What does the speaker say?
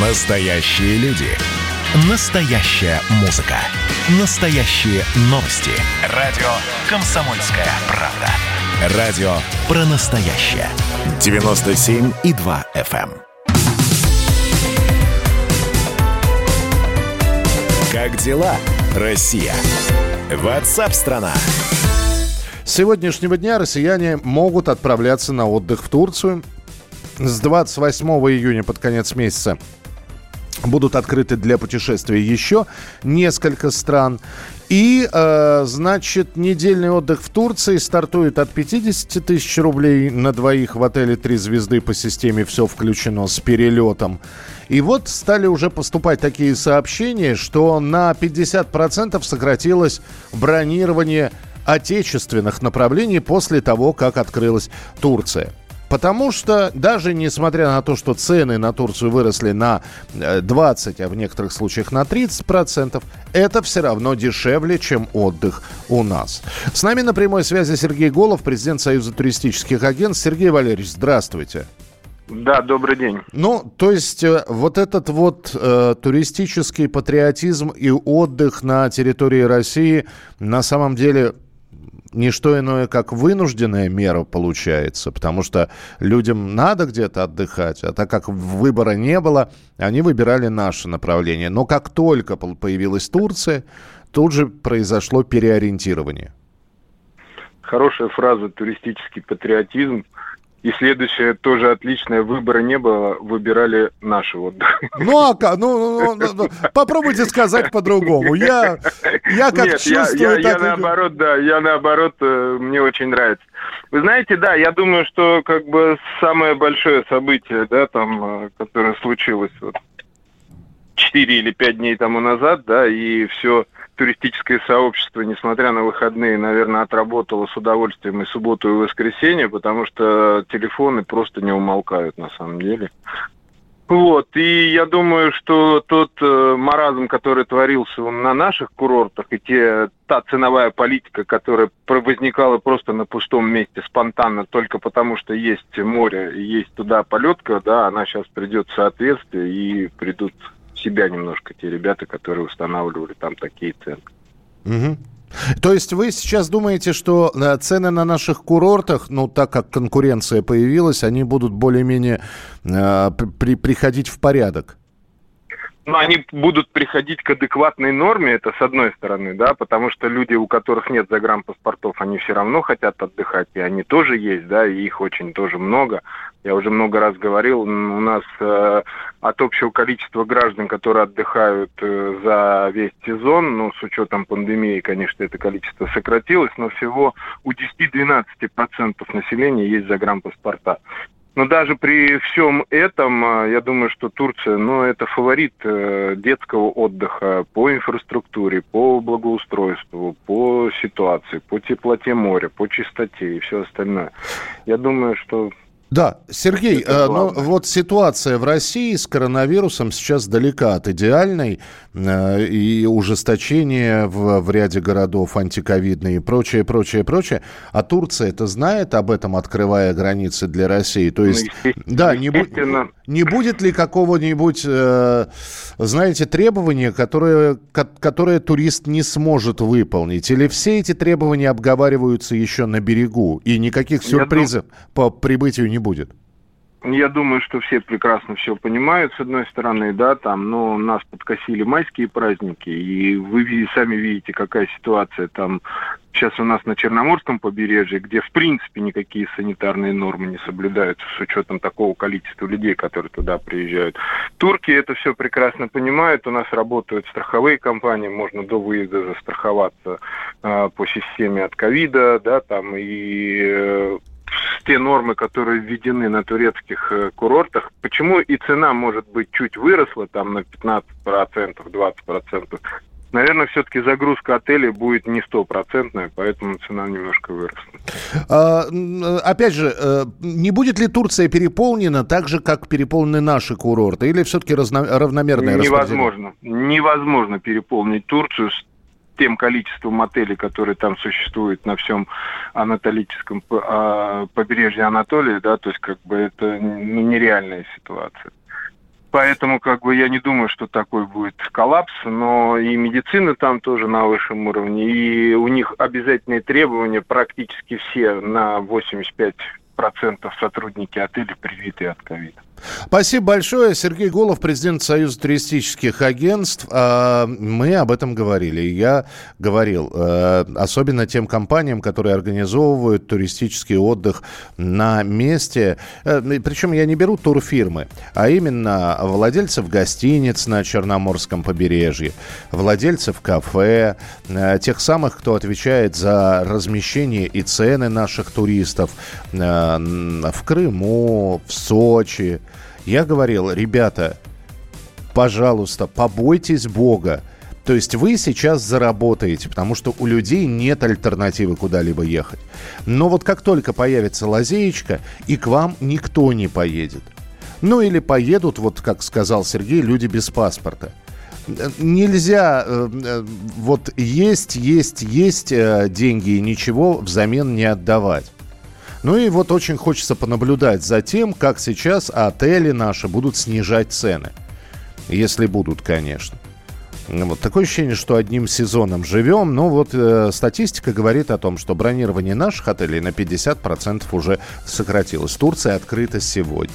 Настоящие люди. Настоящая музыка. Настоящие новости. Радио «Комсомольская правда». Радио про настоящее. 97,2 FM. эм. Как дела, Россия? Ватсап-страна! С сегодняшнего дня россияне могут отправляться на отдых в Турцию. С 28 июня под конец месяца будут открыты для путешествий еще несколько стран. И, э, значит, недельный отдых в Турции стартует от 50 тысяч рублей на двоих в отеле «Три звезды» по системе «Все включено» с перелетом. И вот стали уже поступать такие сообщения, что на 50% сократилось бронирование отечественных направлений после того, как открылась Турция. Потому что даже несмотря на то, что цены на Турцию выросли на э, 20, а в некоторых случаях на 30 процентов, это все равно дешевле, чем отдых у нас. С нами на прямой связи Сергей Голов, президент Союза туристических агентств. Сергей Валерьевич, здравствуйте. Да, добрый день. Ну, то есть э, вот этот вот э, туристический патриотизм и отдых на территории России на самом деле не что иное, как вынужденная мера получается, потому что людям надо где-то отдыхать, а так как выбора не было, они выбирали наше направление. Но как только появилась Турция, тут же произошло переориентирование. Хорошая фраза «туристический патриотизм». И следующее тоже отличное. Выбора не было, выбирали наш отдых. Ну, а как? Ну, ну, ну, ну, попробуйте сказать по-другому. Я, я как Нет, я, чувствую, я, я так и- наоборот, да, я наоборот, э, мне очень нравится. Вы знаете, да, я думаю, что как бы самое большое событие, да, там, э, которое случилось вот 4 или 5 дней тому назад, да, и все туристическое сообщество, несмотря на выходные, наверное, отработало с удовольствием и субботу, и воскресенье, потому что телефоны просто не умолкают на самом деле. Вот, и я думаю, что тот э, маразм, который творился на наших курортах, и те, та ценовая политика, которая возникала просто на пустом месте спонтанно, только потому что есть море и есть туда полетка, да, она сейчас придет в соответствие, и придут себя немножко те ребята, которые устанавливали там такие цены. Мгм. То есть вы сейчас думаете, что э, цены на наших курортах, ну так как конкуренция появилась, они будут более-менее э, при- приходить в порядок? Ну, они будут приходить к адекватной норме, это с одной стороны, да, потому что люди, у которых нет загранпаспортов, они все равно хотят отдыхать, и они тоже есть, да, и их очень тоже много. Я уже много раз говорил, у нас э, от общего количества граждан, которые отдыхают э, за весь сезон, ну, с учетом пандемии, конечно, это количество сократилось, но всего у 10-12% населения есть загранпаспорта. Но даже при всем этом, э, я думаю, что Турция, ну, это фаворит э, детского отдыха по инфраструктуре, по благоустройству, по ситуации, по теплоте моря, по чистоте и все остальное. Я думаю, что Да, Сергей, э, ну вот ситуация в России с коронавирусом сейчас далека от идеальной, э, и ужесточение в, в ряде городов антиковидные и прочее, прочее, прочее. А Турция это знает об этом, открывая границы для России? То есть, Ну, да, не, бу- естественно. Не будет ли какого-нибудь, э, знаете, требования, которое, ко- которое турист не сможет выполнить? Или все эти требования обговариваются еще на берегу, и никаких сюрпризов по прибытию не будет? Я думаю, что все прекрасно все понимают, с одной стороны, да, там, но нас подкосили майские праздники, и вы сами видите, какая ситуация там сейчас у нас на Черноморском побережье, где, в принципе, никакие санитарные нормы не соблюдаются с учетом такого количества людей, которые туда приезжают. Турки это все прекрасно понимают, у нас работают страховые компании, можно до выезда застраховаться э, по системе от ковида, да, там, и э, те нормы, которые введены на турецких э, курортах, почему и цена, может быть, чуть выросла там на 15%, 20%, наверное, все-таки загрузка отелей будет не стопроцентная, поэтому цена немножко выросла. А, э, опять же, э, не будет ли Турция переполнена так же, как переполнены наши курорты? Или все-таки равномерное распределение? Невозможно. Невозможно переполнить Турцию с тем количеством отелей, которые там существуют на всем анатолическом а, побережье Анатолии, да, то есть как бы это ну, нереальная ситуация. поэтому как бы я не думаю, что такой будет коллапс, но и медицина там тоже на высшем уровне, и у них обязательные требования практически все на 85 процентов сотрудники отеля привиты от ковида. Спасибо большое. Сергей Голов, президент Союза туристических агентств. А, мы об этом говорили. Я говорил, э, особенно тем компаниям, которые организовывают туристический отдых на месте. Э, Причем я не беру турфирмы, а именно владельцев гостиниц на Черноморском побережье, владельцев кафе, э, тех самых, кто отвечает за размещение и цены наших туристов в Крыму, в Сочи, я говорил, ребята, пожалуйста, побойтесь Бога. То есть вы сейчас заработаете, потому что у людей нет альтернативы куда-либо ехать. Но вот как только появится лазеечка, и к вам никто не поедет. Ну или поедут, вот как сказал Сергей, люди без паспорта. Нельзя э, э вот есть, есть, есть э, деньги и ничего взамен не отдавать. Ну и вот очень хочется понаблюдать за тем, как сейчас отели наши будут снижать цены. Если будут, конечно. Вот такое ощущение, что одним сезоном живем. Но вот э, статистика говорит о том, что бронирование наших отелей на 50% уже сократилось. Турция открыта сегодня.